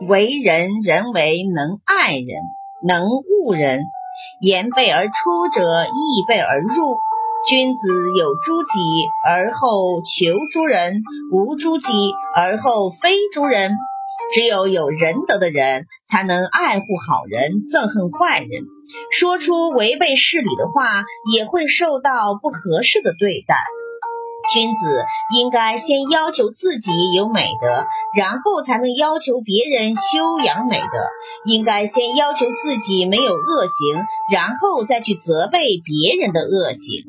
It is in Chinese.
为人，人为能爱人，能恶人。言备而出者，义备而入。君子有诸己而后求诸人，无诸己而后非诸人。只有有仁德的人，才能爱护好人，憎恨坏人。说出违背事理的话，也会受到不合适的对待。君子应该先要求自己有美德，然后才能要求别人修养美德。应该先要求自己没有恶行，然后再去责备别人的恶行。